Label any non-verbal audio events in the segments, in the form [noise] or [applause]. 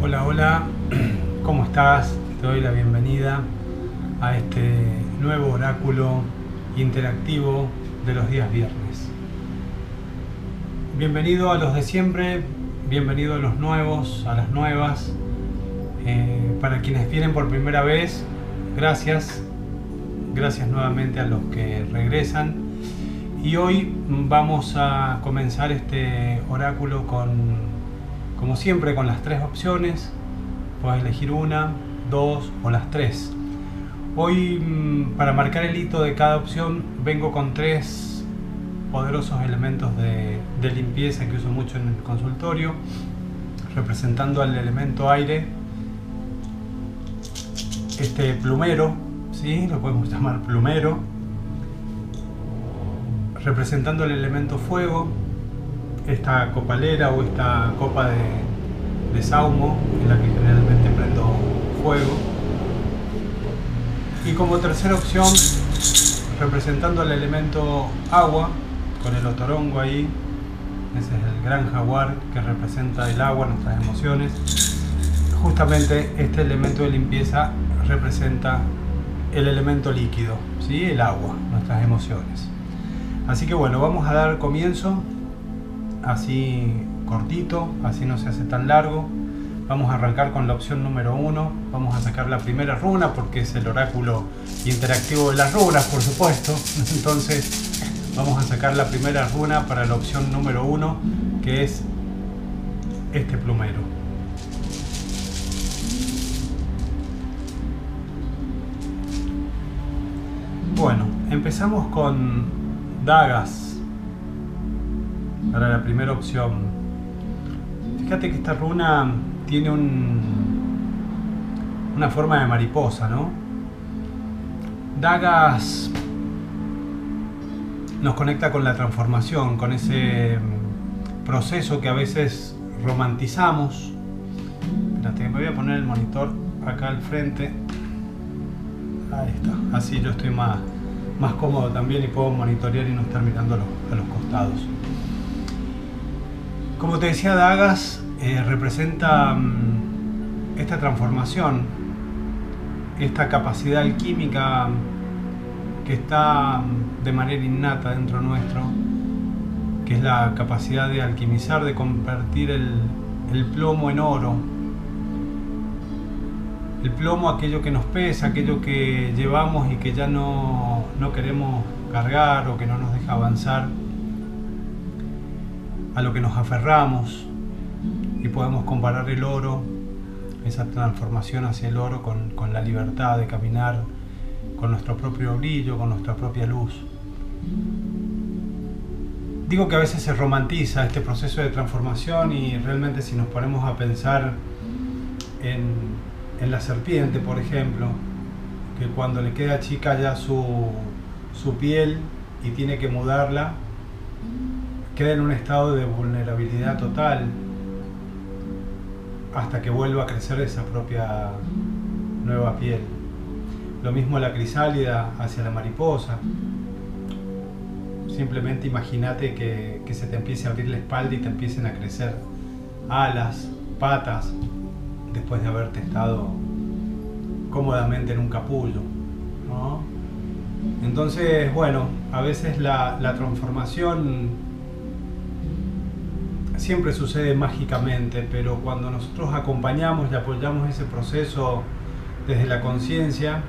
Hola, hola, [clears throat] ¿cómo estás? Te doy la bienvenida a este nuevo oráculo interactivo de los días viernes. Bienvenido a los de siempre, bienvenido a los nuevos, a las nuevas. Eh, para quienes vienen por primera vez, gracias. Gracias nuevamente a los que regresan. Y hoy vamos a comenzar este oráculo con como siempre con las tres opciones, puedes elegir una, dos o las tres. Hoy mm, para marcar el hito de cada opción vengo con tres poderosos elementos de, limpieza que uso mucho en el consultorio, representando al elemento aire, este plumero, ¿sí? lo podemos llamar plumero, representando el elemento fuego, esta copalera o esta copa de, de saumo en la que generalmente prendo fuego. Y como tercera opción, representando el elemento agua, con el otorongo ahí, ese es el gran jaguar que representa el agua, nuestras emociones. Justamente este elemento de limpieza representa el elemento líquido, ¿sí? el agua, nuestras emociones. Así que bueno, vamos a dar comienzo así cortito, así no se hace tan largo. Vamos a arrancar con la opción número uno. Vamos a sacar la primera runa porque es el oráculo interactivo de las runas, por supuesto. [laughs] Entonces vamos a sacar la primera runa para la opción número uno, que es este plumero. Bueno, empezamos con dagas para la primera opción. Fíjate que esta runa tiene un, una forma de mariposa, ¿no? Dagas nos conecta con la transformación, con ese proceso que a veces romantizamos. Espérate, me voy a poner el monitor acá al frente. Ahí está, así yo estoy más, más cómodo también y puedo monitorear y no estar mirando a los costados. Como te decía, Dagas eh, representa mm, esta transformación, esta capacidad alquímica que está mm, de manera innata dentro nuestro, que es la capacidad de alquimizar, de convertir el, plomo en oro. El plomo, aquello que nos pesa, aquello que llevamos y que ya no, no queremos cargar o que no nos deja avanzar a lo que nos aferramos y podemos comparar el oro, esa transformación hacia el oro con, la libertad de caminar con nuestro propio brillo, con nuestra propia luz. Digo que a veces se romantiza este proceso de transformación y realmente si nos ponemos a pensar en, en la serpiente, por ejemplo, que cuando le queda chica ya su, su piel y tiene que mudarla, queda en un estado de vulnerabilidad total hasta que vuelva a crecer esa propia nueva piel. Lo mismo la crisálida hacia la mariposa. Simplemente imagínate que, se te empiece a abrir la espalda y te empiecen a crecer alas, patas, después de haberte estado cómodamente en un capullo. Entonces, bueno, a veces la transformación siempre sucede mágicamente, pero cuando nosotros acompañamos y apoyamos ese proceso desde la conciencia,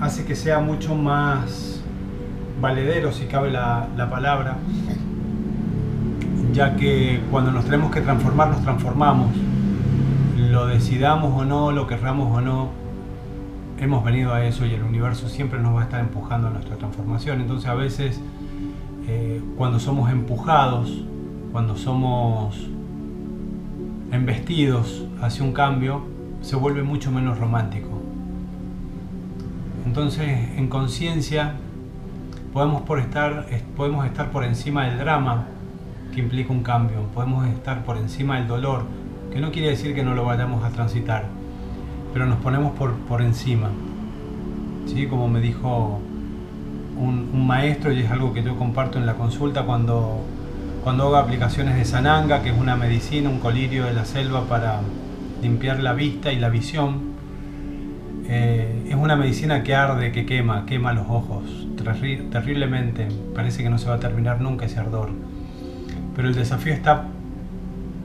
hace que sea mucho más valedero, si cabe la, la, palabra, ya que cuando nos tenemos que transformar, nos transformamos. Lo decidamos o no, lo querramos o no, hemos venido a eso y el universo siempre nos va a estar empujando a nuestra transformación. Entonces a veces eh, cuando somos empujados cuando somos embestidos hacia un cambio, se vuelve mucho menos romántico. Entonces, en conciencia, podemos, estar, podemos estar por encima del drama que implica un cambio, podemos estar por encima del dolor, que no quiere decir que no lo vayamos a transitar, pero nos ponemos por, por encima. ¿Sí? Como me dijo un maestro, y es algo que yo comparto en la consulta, cuando cuando hago aplicaciones de sananga, que es una medicina, un colirio de la selva para limpiar la vista y la visión. Eh, es una medicina que arde, que quema, quema los ojos terriblemente. Parece que no se va a terminar nunca ese ardor. Pero el desafío está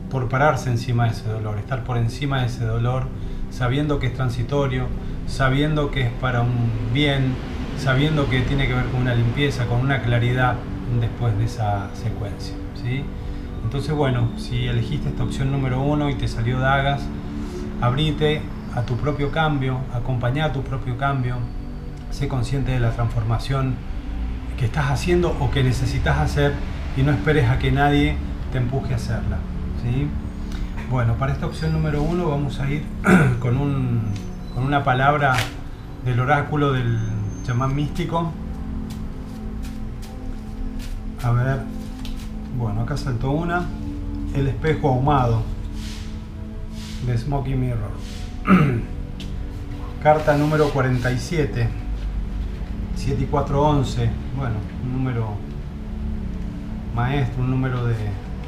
por pararse encima de ese dolor, estar por encima de ese dolor, sabiendo que es transitorio, sabiendo que es para un bien, sabiendo que tiene que ver con una limpieza, con una claridad después de esa secuencia. Entonces, bueno, si elegiste esta opción número uno y te salió dagas, abrite a tu propio cambio, acompaña a tu propio cambio, sé consciente de la transformación que estás haciendo o que necesitas hacer y no esperes a que nadie te empuje a hacerla. ¿sí? Bueno, para esta opción número uno vamos a ir [clears throat] con, un, con una palabra del oráculo del chamán místico. A ver, bueno, acá saltó una. El espejo ahumado de Smoky Mirror. [clears throat] Carta número 47. 7 y 4, 11. Bueno, un número maestro, un número de,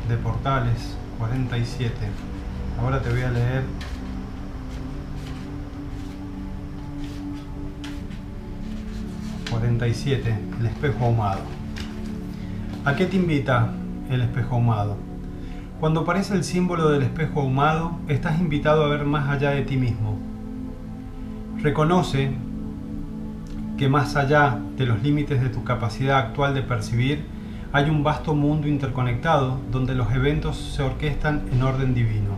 de portales. 47. Ahora te voy a leer ...47... El espejo ahumado. ¿A qué te invita el espejo ahumado? Cuando aparece el símbolo del espejo ahumado, estás invitado a ver más allá de ti mismo. Reconoce que más allá de los límites de tu capacidad actual de percibir, hay un vasto mundo interconectado donde los eventos se orquestan en orden divino.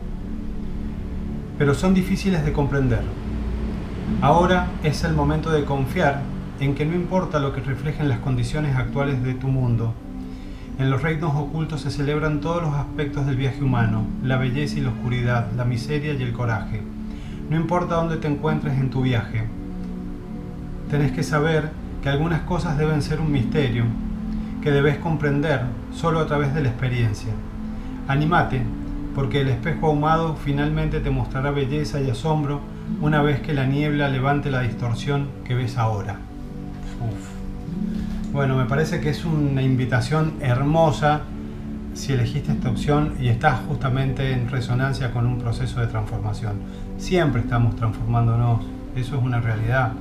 Pero son difíciles de comprender. Ahora es el momento de confiar en que no importa lo que reflejen las condiciones actuales de tu mundo, en los reinos ocultos se celebran todos los aspectos del viaje humano, la belleza y la oscuridad, la miseria y el coraje. No importa dónde te encuentres en tu viaje, tenés que saber que algunas cosas deben ser un misterio, que debes comprender solo a través de la experiencia. Animate, porque el espejo ahumado finalmente te mostrará belleza y asombro una vez que la niebla levante la distorsión que ves ahora. Bueno, me parece que es una invitación hermosa si elegiste esta opción y estás justamente en resonancia con un proceso de transformación. Siempre estamos transformándonos, eso es una realidad.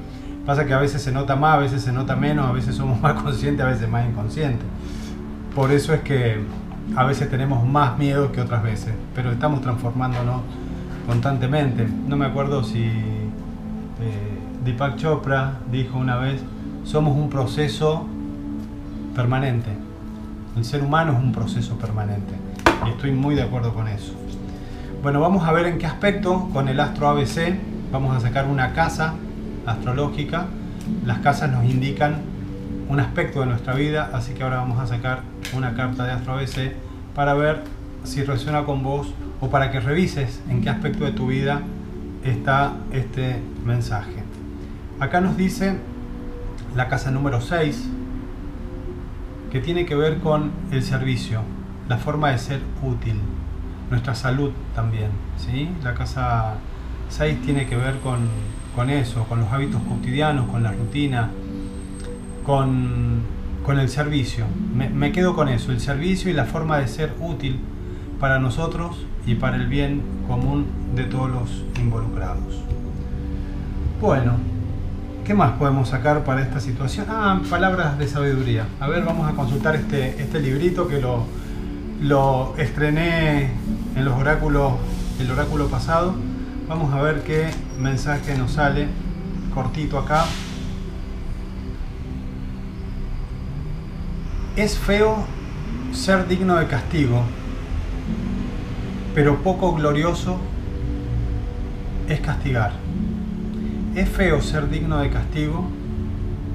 Pasa que a veces se nota más, a veces se nota menos, a veces somos [laughs] más conscientes, a veces más inconscientes. Por eso es que a veces tenemos más miedo que otras veces, pero estamos transformándonos constantemente. No me acuerdo si eh, Deepak Chopra dijo una vez, somos un proceso permanente. El ser humano es un proceso permanente y estoy muy de acuerdo con eso. Bueno, vamos a ver en qué aspecto con el astro ABC vamos a sacar una casa astrológica. Las casas nos indican un aspecto de nuestra vida, así que ahora vamos a sacar una carta de astro ABC para ver si resuena con vos o para que revises en qué aspecto de tu vida está este mensaje. Acá nos dice la casa número 6, que tiene que ver con el servicio, la forma de ser útil, nuestra salud también. ¿sí? La casa 6 tiene que ver con, eso, con los hábitos cotidianos, con la rutina, con, el servicio. Me, me quedo con eso, el servicio y la forma de ser útil para nosotros y para el bien común de todos los involucrados. Bueno, ¿Qué más podemos sacar para esta situación? Ah, palabras de sabiduría. A ver, vamos a consultar este, este librito que lo, lo estrené en los oráculos, el oráculo pasado. Vamos a ver qué mensaje nos sale cortito acá. Es feo ser digno de castigo, pero poco glorioso es castigar. Es feo ser digno de castigo,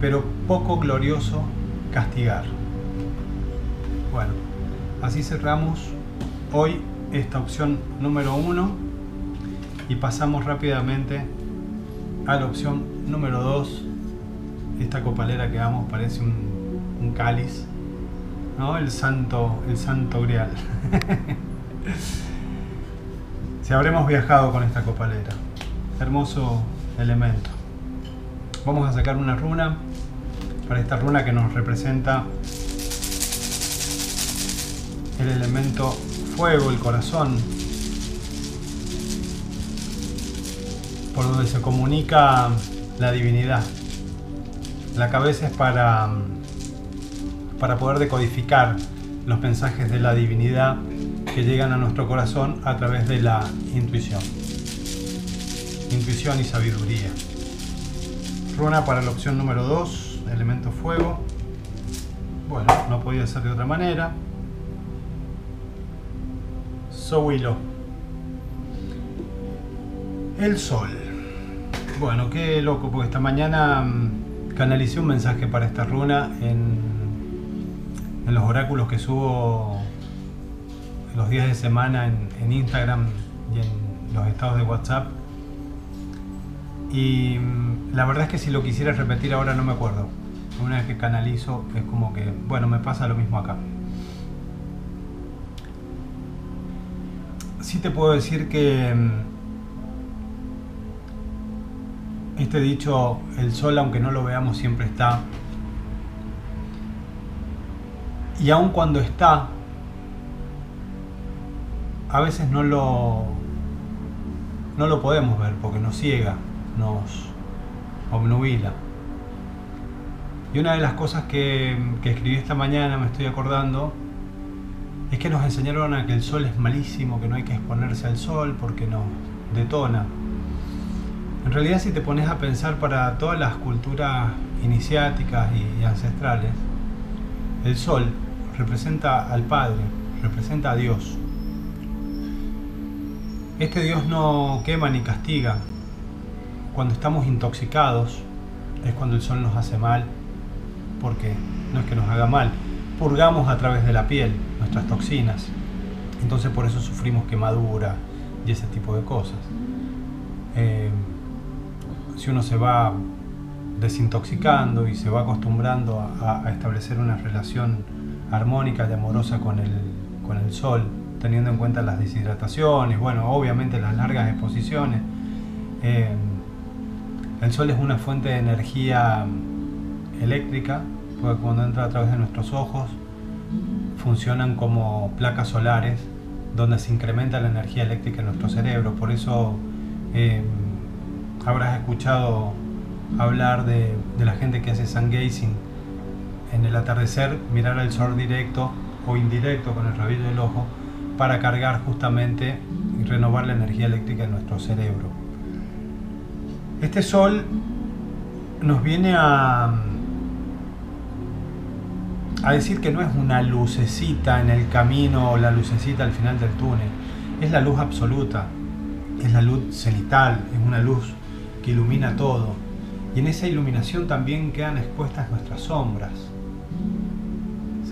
pero poco glorioso castigar. Bueno, así cerramos hoy esta opción número uno y pasamos rápidamente a la opción número dos. Esta copalera que vamos parece un, cáliz, ¿no? El santo, el santo grial. [laughs] si habremos viajado con esta copalera. Hermoso elemento. Vamos a sacar una runa para esta runa que nos representa el elemento fuego, el corazón, por donde se comunica la divinidad. La cabeza es para, para poder decodificar los mensajes de la divinidad que llegan a nuestro corazón a través de la intuición. Intuición y sabiduría. Runa para la opción número 2, elemento fuego. Bueno, no podía ser de otra manera. Sowilo. El sol. Bueno, qué loco, porque esta mañana mm, canalicé un mensaje para esta runa en, en los oráculos que subo los días de semana en, en Instagram y en los estados de WhatsApp. Y mm, la verdad es que si lo quisiera repetir ahora no me acuerdo. Una vez que canalizo es como que, bueno, me pasa lo mismo acá. Sí te puedo decir que mm, Este dicho, el sol aunque no lo veamos siempre está. Y aun cuando está, a veces no lo, no lo podemos ver porque nos ciega, nos obnubila. Y una de las cosas que, que escribí esta mañana, me estoy acordando, es que nos enseñaron a que el sol es malísimo, que no hay que exponerse al sol porque nos detona. En realidad si te pones a pensar para todas las culturas iniciáticas y, ancestrales, el sol representa al Padre, representa a Dios. Este Dios no quema ni castiga. Cuando estamos intoxicados es cuando el sol nos hace mal, porque no es que nos haga mal, purgamos a través de la piel nuestras toxinas. Entonces por eso sufrimos quemadura y ese tipo de cosas. Eh, si uno se va desintoxicando y se va acostumbrando a, establecer una relación armónica y amorosa con el, con el sol, teniendo en cuenta las deshidrataciones, bueno, obviamente las largas exposiciones. Eh, el sol es una fuente de energía eléctrica, porque cuando entra a través de nuestros ojos funcionan como placas solares donde se incrementa la energía eléctrica en nuestro cerebro. Por eso eh, habrás escuchado hablar de, la gente que hace sun gazing en el atardecer, mirar al sol directo o indirecto con el rabillo del ojo para cargar justamente y renovar la energía eléctrica en nuestro cerebro. Este sol nos viene a, decir que no es una lucecita en el camino o la lucecita al final del túnel, es la luz absoluta, es la luz cenital, es una luz ilumina todo. Y en esa iluminación también quedan expuestas nuestras sombras.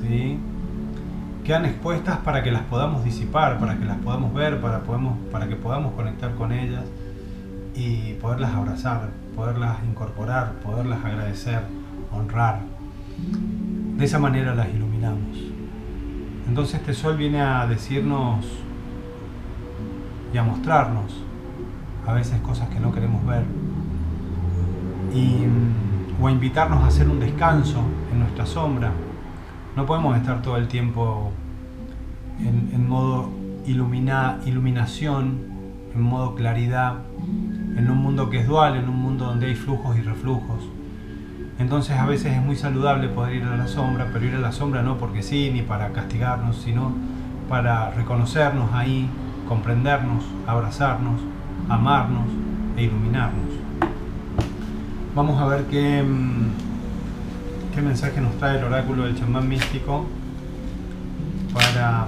¿sí? Quedan expuestas para que las podamos disipar, para que las podamos ver, para, podemos, para que podamos conectar con ellas y poderlas abrazar, poderlas incorporar, poderlas agradecer, honrar. De esa manera las iluminamos. Entonces este sol viene a decirnos y a mostrarnos a veces cosas que no queremos ver, y, o a invitarnos a hacer un descanso en nuestra sombra. No podemos estar todo el tiempo en, modo ilumina, iluminación, en modo claridad, en un mundo que es dual, en un mundo donde hay flujos y reflujos. Entonces a veces es muy saludable poder ir a la sombra, pero ir a la sombra no porque sí, ni para castigarnos, sino para reconocernos ahí, comprendernos, abrazarnos, amarnos e iluminarnos. Vamos a ver qué, mm, qué mensaje nos trae el oráculo del chamán místico para,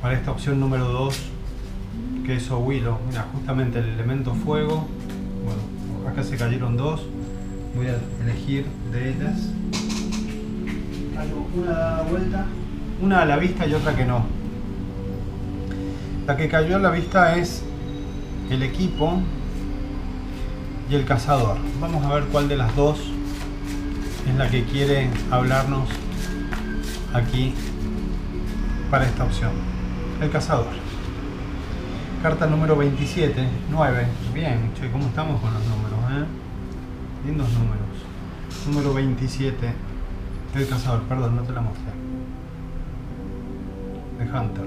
para esta opción número 2 que es Owilo. Mira, justamente el elemento fuego. Bueno, acá se cayeron dos. Voy a elegir de ellas. Una vuelta, una a la vista y otra que no. La que cayó a la vista es el equipo y el cazador. Vamos a ver cuál de las dos es la que quiere hablarnos aquí para esta opción. El cazador. Carta número 27, 9. Bien, che, ¿cómo estamos con los números? Eh? Lindos números. Número 27. El cazador, perdón, no te la mostré. The Hunter.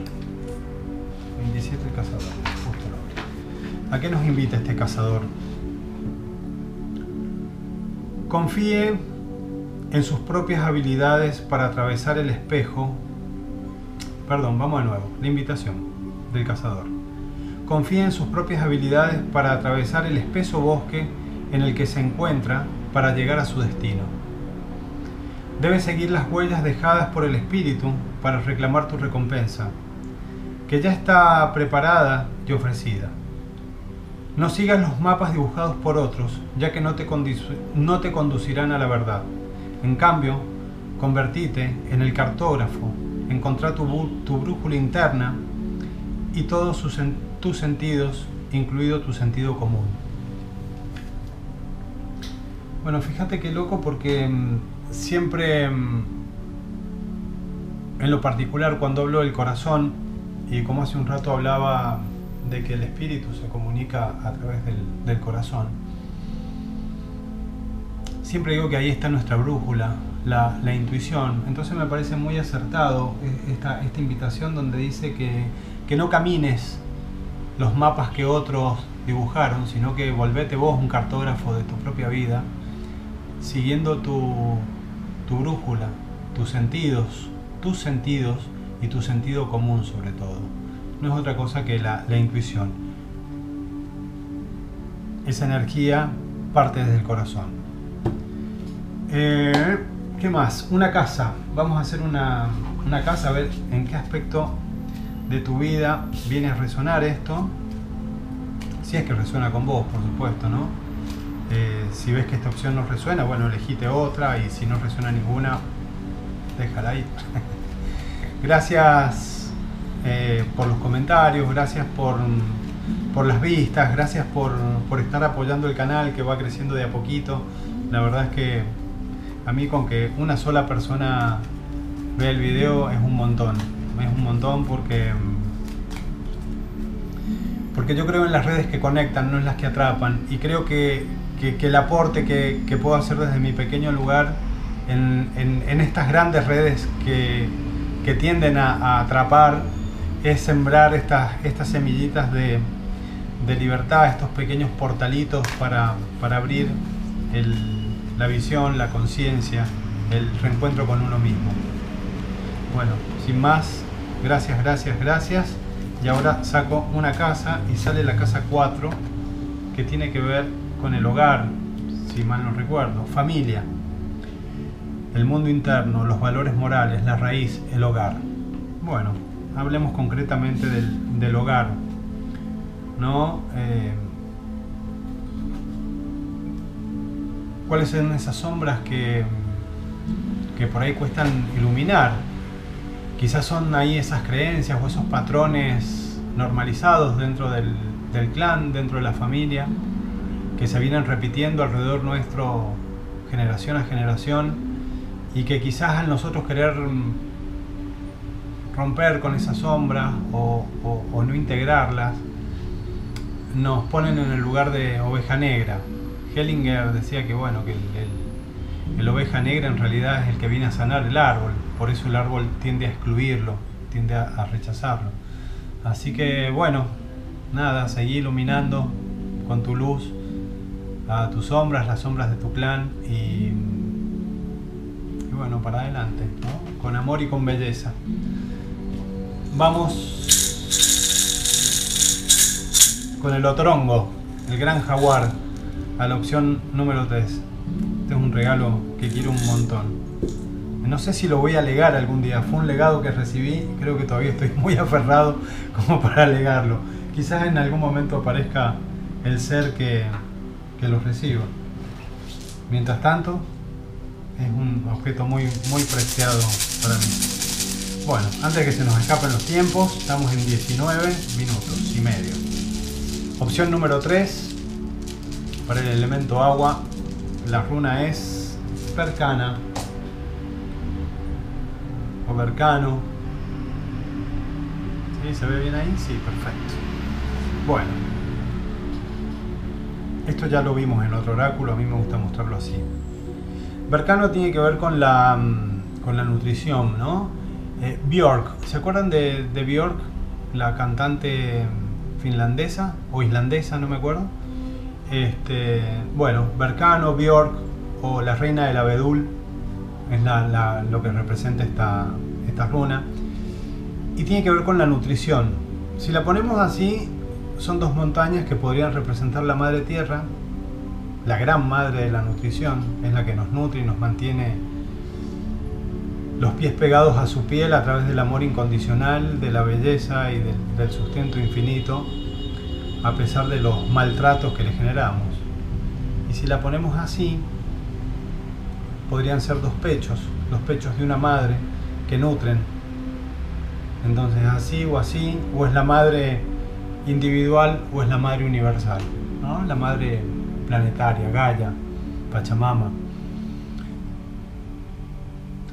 27 el cazador, justo lo ¿A qué nos invita este cazador? Confíe en sus propias habilidades para atravesar el espejo. Perdón, vamos de nuevo. La invitación del cazador. Confíe en sus propias habilidades para atravesar el espeso bosque en el que se encuentra para llegar a su destino. Debe seguir las huellas dejadas por el espíritu para reclamar tu recompensa, que ya está preparada y ofrecida. No sigas los mapas dibujados por otros, ya que no te, no te conducirán a la verdad. En cambio, convertite en el cartógrafo, encontrar tu, tu brújula interna y todos sus, tus sentidos, incluido tu sentido común. Bueno, fíjate qué loco porque mm, siempre, mm, en lo particular, cuando hablo del corazón, y como hace un rato hablaba de que el espíritu se comunica a través del, corazón, siempre digo que ahí está nuestra brújula, la, intuición. Entonces me parece muy acertado eh, esta, esta invitación donde dice que, que no camines los mapas que otros dibujaron, sino que volvete vos un cartógrafo de tu propia vida siguiendo tu, brújula, tus sentidos, tus sentidos y tu sentido común sobre todo. No es otra cosa que la, intuición. Esa energía parte desde el corazón. Eh, ¿Qué más? Una casa. Vamos a hacer una, una casa, a ver en qué aspecto de tu vida viene a resonar esto. Si es que resuena con vos, por supuesto, ¿no? Eh, si ves que esta opción no resuena, bueno, elegite otra y si no resuena ninguna, déjala ahí. [laughs] gracias eh, por los comentarios, gracias por, las vistas, gracias por, estar apoyando el canal que va creciendo de a poquito. La verdad es que a mí con que una sola persona vea el video es un montón. Es un montón porque porque yo creo en las redes que conectan, no en las que atrapan. Y creo que, que, el aporte que, puedo hacer desde mi pequeño lugar en, estas grandes redes que, tienden a, atrapar es sembrar estas, estas semillitas de, libertad, estos pequeños portalitos para, abrir la visión, la conciencia, el reencuentro con uno mismo. Bueno, sin más, gracias, gracias, gracias. Y ahora saco una casa y sale la casa 4 que tiene que ver con el hogar, si mal no recuerdo, familia, el mundo interno, los valores morales, la raíz, el hogar. Bueno, hablemos concretamente del, hogar, ¿no? Eh, ¿Cuáles son esas sombras que, que por ahí cuestan iluminar? Quizás son ahí esas creencias o esos patrones normalizados dentro del, del clan, dentro de la familia, que se vienen repitiendo alrededor nuestro generación a generación y que quizás al nosotros querer romper con esa sombra o, no integrarlas, nos ponen en el lugar de oveja negra. Hellinger decía que bueno, que el, oveja negra en realidad es el que viene a sanar el árbol, por eso el árbol tiende a excluirlo, tiende a rechazarlo. Así que bueno, nada, seguí iluminando con tu luz a tus sombras, las sombras de tu clan y, bueno, para adelante, con amor y con belleza. Vamos con el otrongo, el gran jaguar, a la opción número 3. Este es un regalo que quiero un montón. No sé si lo voy a legar algún día. Fue un legado que recibí creo que todavía estoy [laughs] muy aferrado como para legarlo. Quizás en algún momento aparezca el ser que, que los reciba. Mientras tanto, es un objeto muy, muy preciado para mí. Bueno, antes de que se nos escapen los tiempos, estamos en 19 minutos y medio. Opción número 3, el elemento agua, la runa es Percana o Percano. ¿Sí? ¿Se ve bien ahí? Sí, perfecto. Bueno, esto ya lo vimos en otro oráculo, a mí me gusta mostrarlo así. Bercano tiene que ver con la, mm, con la nutrición, ¿no? Eh, Björk, ¿se acuerdan de, de Björk, la cantante finlandesa o islandesa, no me acuerdo? Este, bueno, Berkano, Björk o la reina del abedul es lo que representa esta, esta runa. Y tiene que ver con la nutrición. Si la ponemos así, son dos montañas que podrían representar la madre tierra, la gran madre de la nutrición, es la que nos nutre y nos mantiene los pies pegados a su piel a través del amor incondicional, de la belleza y del, sustento infinito, a pesar de los maltratos que le generamos. Y si la ponemos así, podrían ser dos pechos, los pechos de una madre que nutren. Entonces así o así, o es la madre individual o es la madre universal, la madre planetaria, Gaia, Pachamama.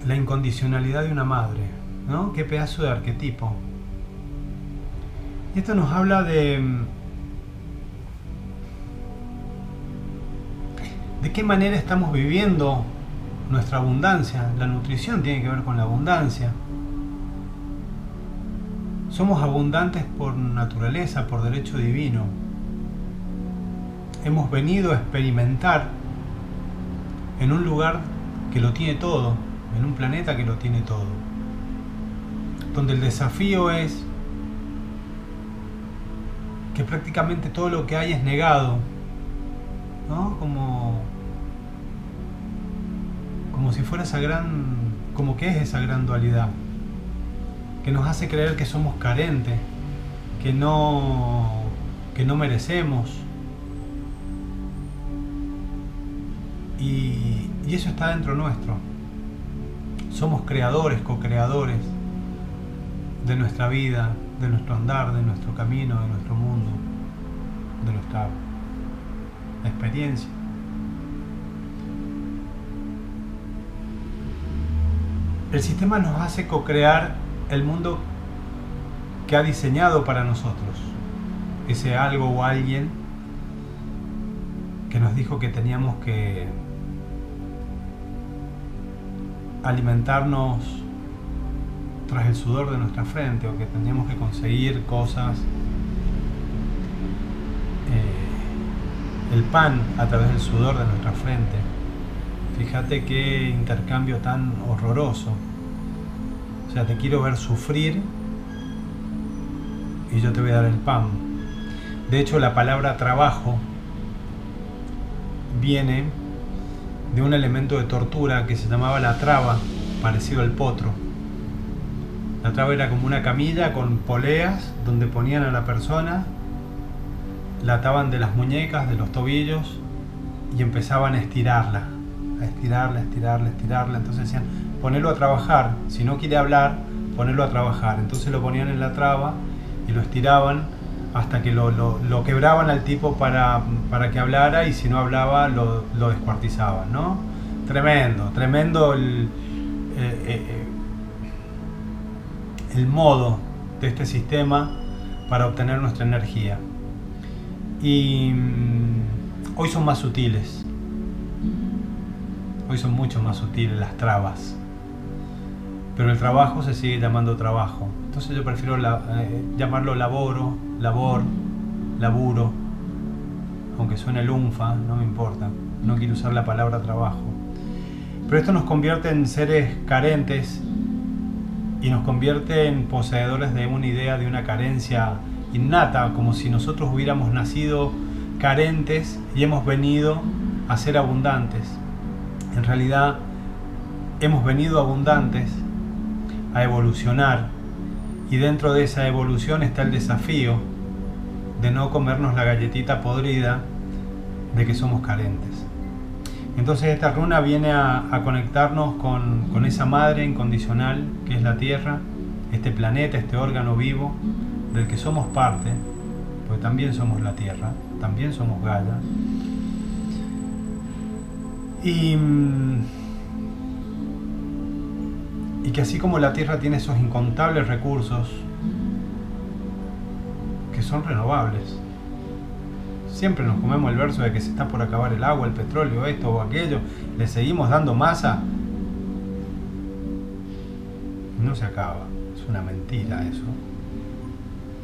La incondicionalidad de una madre, ¿no? Qué pedazo de arquetipo. Y esto nos habla de de qué manera estamos viviendo nuestra abundancia. La nutrición tiene que ver con la abundancia. Somos abundantes por naturaleza, por derecho divino. Hemos venido a experimentar en un lugar que lo tiene todo, en un planeta que lo tiene todo. Donde el desafío es que prácticamente todo lo que hay es negado, ¿no? Como, como si fuera esa gran, como que es esa gran dualidad que nos hace creer que somos carentes, que no, que no merecemos. Y, y eso está dentro nuestro. Somos creadores, co-creadores de nuestra vida, de nuestro andar, de nuestro camino, de nuestro mundo, de nuestra experiencia. El sistema nos hace co-crear el mundo que ha diseñado para nosotros. Ese algo o alguien que nos dijo que teníamos que alimentarnos tras el sudor de nuestra frente o que teníamos que conseguir cosas, eh, el pan a través del sudor de nuestra frente. Fíjate qué intercambio tan horroroso. O sea, te quiero ver sufrir y yo te voy a dar el pan. De hecho, la palabra trabajo viene de un elemento de tortura que se llamaba la traba, parecido al potro. La traba era como una camilla con poleas donde ponían a la persona, la ataban de las muñecas, de los tobillos y empezaban a estirarla, estirarla, estirarla, estirarla. Entonces decían, ponerlo a trabajar. Si no quiere hablar, ponerlo a trabajar. Entonces lo ponían en la traba y lo estiraban hasta que lo, lo, quebraban al tipo para, para, que hablara y si no hablaba lo, lo descuartizaban, ¿no? Tremendo, tremendo el, eh, eh, eh, el modo de este sistema para obtener nuestra energía. Y mm, hoy son más sutiles, hoy son mucho más sutiles las trabas pero el trabajo se sigue llamando trabajo. Entonces yo prefiero eh, llamarlo laboro, labor, laburo, aunque suene lunfa, no me importa, no quiero usar la palabra trabajo. Pero esto nos convierte en seres carentes y nos convierte en poseedores de una idea de una carencia innata, como si nosotros hubiéramos nacido carentes y hemos venido a ser abundantes. En realidad hemos venido abundantes a evolucionar y dentro de esa evolución está el desafío de no comernos la galletita podrida de que somos carentes. Entonces esta runa viene a, conectarnos con, con, esa madre incondicional que es la Tierra, este planeta, este órgano vivo del que somos parte, porque también somos la Tierra, también somos Gaia. Y mm, y que así como la Tierra tiene esos incontables recursos que son renovables, siempre nos comemos el verso de que se está por acabar el agua, el petróleo, esto o aquello, le seguimos dando masa No se acaba, es una mentira eso.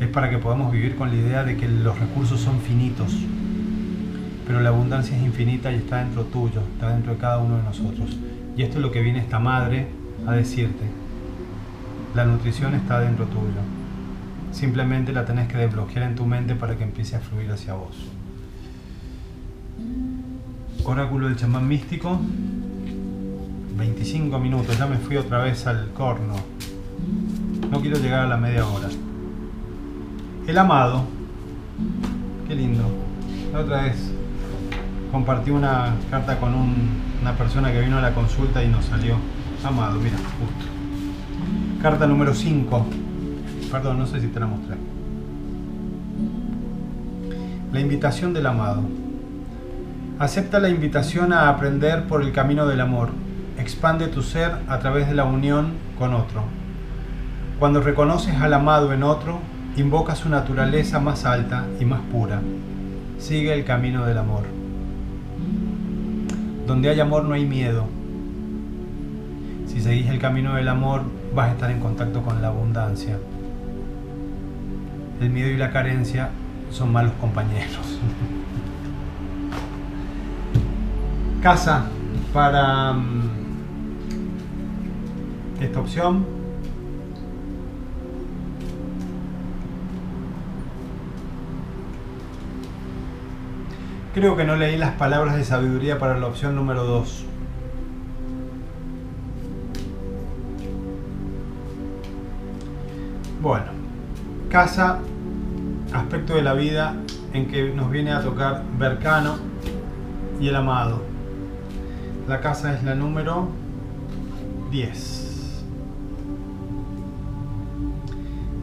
Es para que podamos vivir con la idea de que los recursos son finitos, pero la abundancia es infinita y está dentro tuyo, está dentro de cada uno de nosotros. Y esto es lo que viene esta madre a decirte. La nutrición está dentro tuyo. Simplemente la tenés que desbloquear en tu mente para que empiece a fluir hacia vos. Oráculo del chamán místico. 25 minutos, ya me fui otra vez al corno. No quiero llegar a la media hora. El amado. Qué lindo. La otra vez compartí una carta con una persona que vino a la consulta y nos salió. Amado, mira, justo. Carta número 5. Perdón, no sé si te la mostré. La invitación del amado. Acepta la invitación a aprender por el camino del amor. Expande tu ser a través de la unión con otro. Cuando reconoces al amado en otro, invoca su naturaleza más alta y más pura. Sigue el camino del amor. Donde hay amor no hay miedo. Si seguís el camino del amor, vas a estar en contacto con la abundancia. El miedo y la carencia son malos compañeros. [laughs] Casa para mm, esta opción. Creo que no leí las palabras de sabiduría para la opción número 2. Bueno, casa, aspecto de la vida en que nos viene a tocar Bercano y el amado. La casa es la número 10.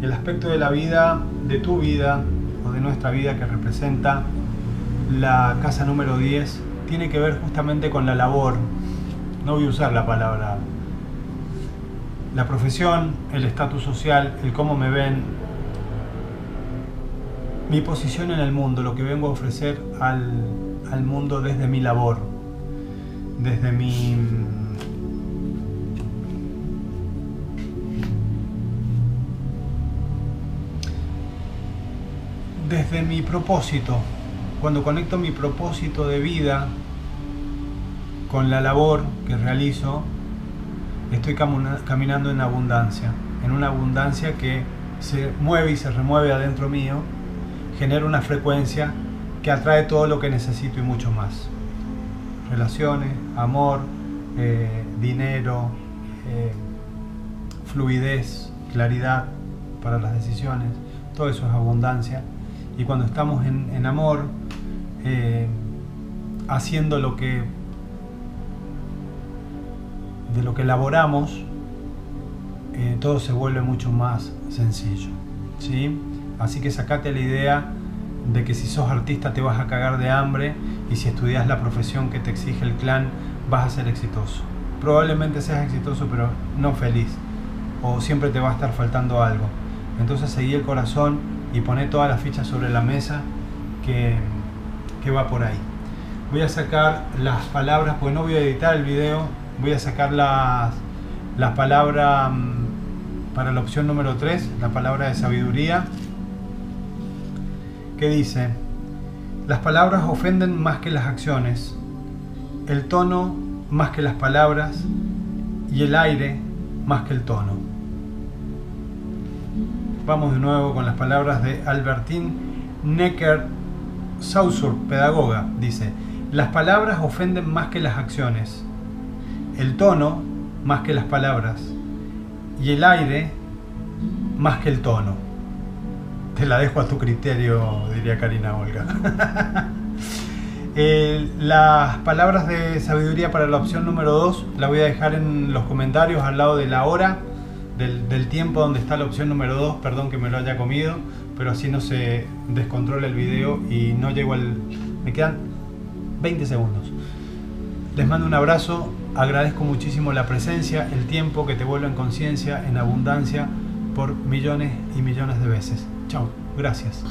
El aspecto de la vida, de tu vida o de nuestra vida que representa la casa número 10 tiene que ver justamente con la labor. No voy a usar la palabra. La profesión, el estatus social, el cómo me ven, mi posición en el mundo, lo que vengo a ofrecer al, al mundo desde mi labor, desde mi... desde mi propósito, cuando conecto mi propósito de vida con la labor que realizo, estoy caminando en abundancia, en una abundancia que se mueve y se remueve adentro mío, genera una frecuencia que atrae todo lo que necesito y mucho más. Relaciones, amor, eh, dinero, eh, fluidez, claridad para las decisiones, todo eso es abundancia. Y cuando estamos en amor, eh, haciendo lo que de lo que elaboramos, eh, todo se vuelve mucho más sencillo. ¿sí? Así que sacate la idea de que si sos artista te vas a cagar de hambre y si estudias la profesión que te exige el clan vas a ser exitoso. Probablemente seas exitoso pero no feliz o siempre te va a estar faltando algo. Entonces seguí el corazón y poné todas las fichas sobre la mesa que que va por ahí. Voy a sacar las palabras, porque no voy a editar el video, voy a sacar las, las palabras mm, para la opción número 3, la palabra de sabiduría, que dice, las palabras ofenden más que las acciones, el tono más que las palabras y el aire más que el tono. Vamos de nuevo con las palabras de Albertine Necker Saussure, pedagoga, dice, las palabras ofenden más que las acciones, el tono más que las palabras y el aire más que el tono. Te la dejo a tu criterio, diría Karina Olga. [laughs] Las palabras de sabiduría para la opción número 2 la voy a dejar en los comentarios al lado de la hora, del, del tiempo donde está la opción número 2, perdón que me lo haya comido pero así no se descontrola el video y no llego al... Me quedan 20 segundos. Les mando un abrazo, agradezco muchísimo la presencia, el tiempo que te vuelvo en conciencia, en abundancia, por millones y millones de veces. Chao, gracias.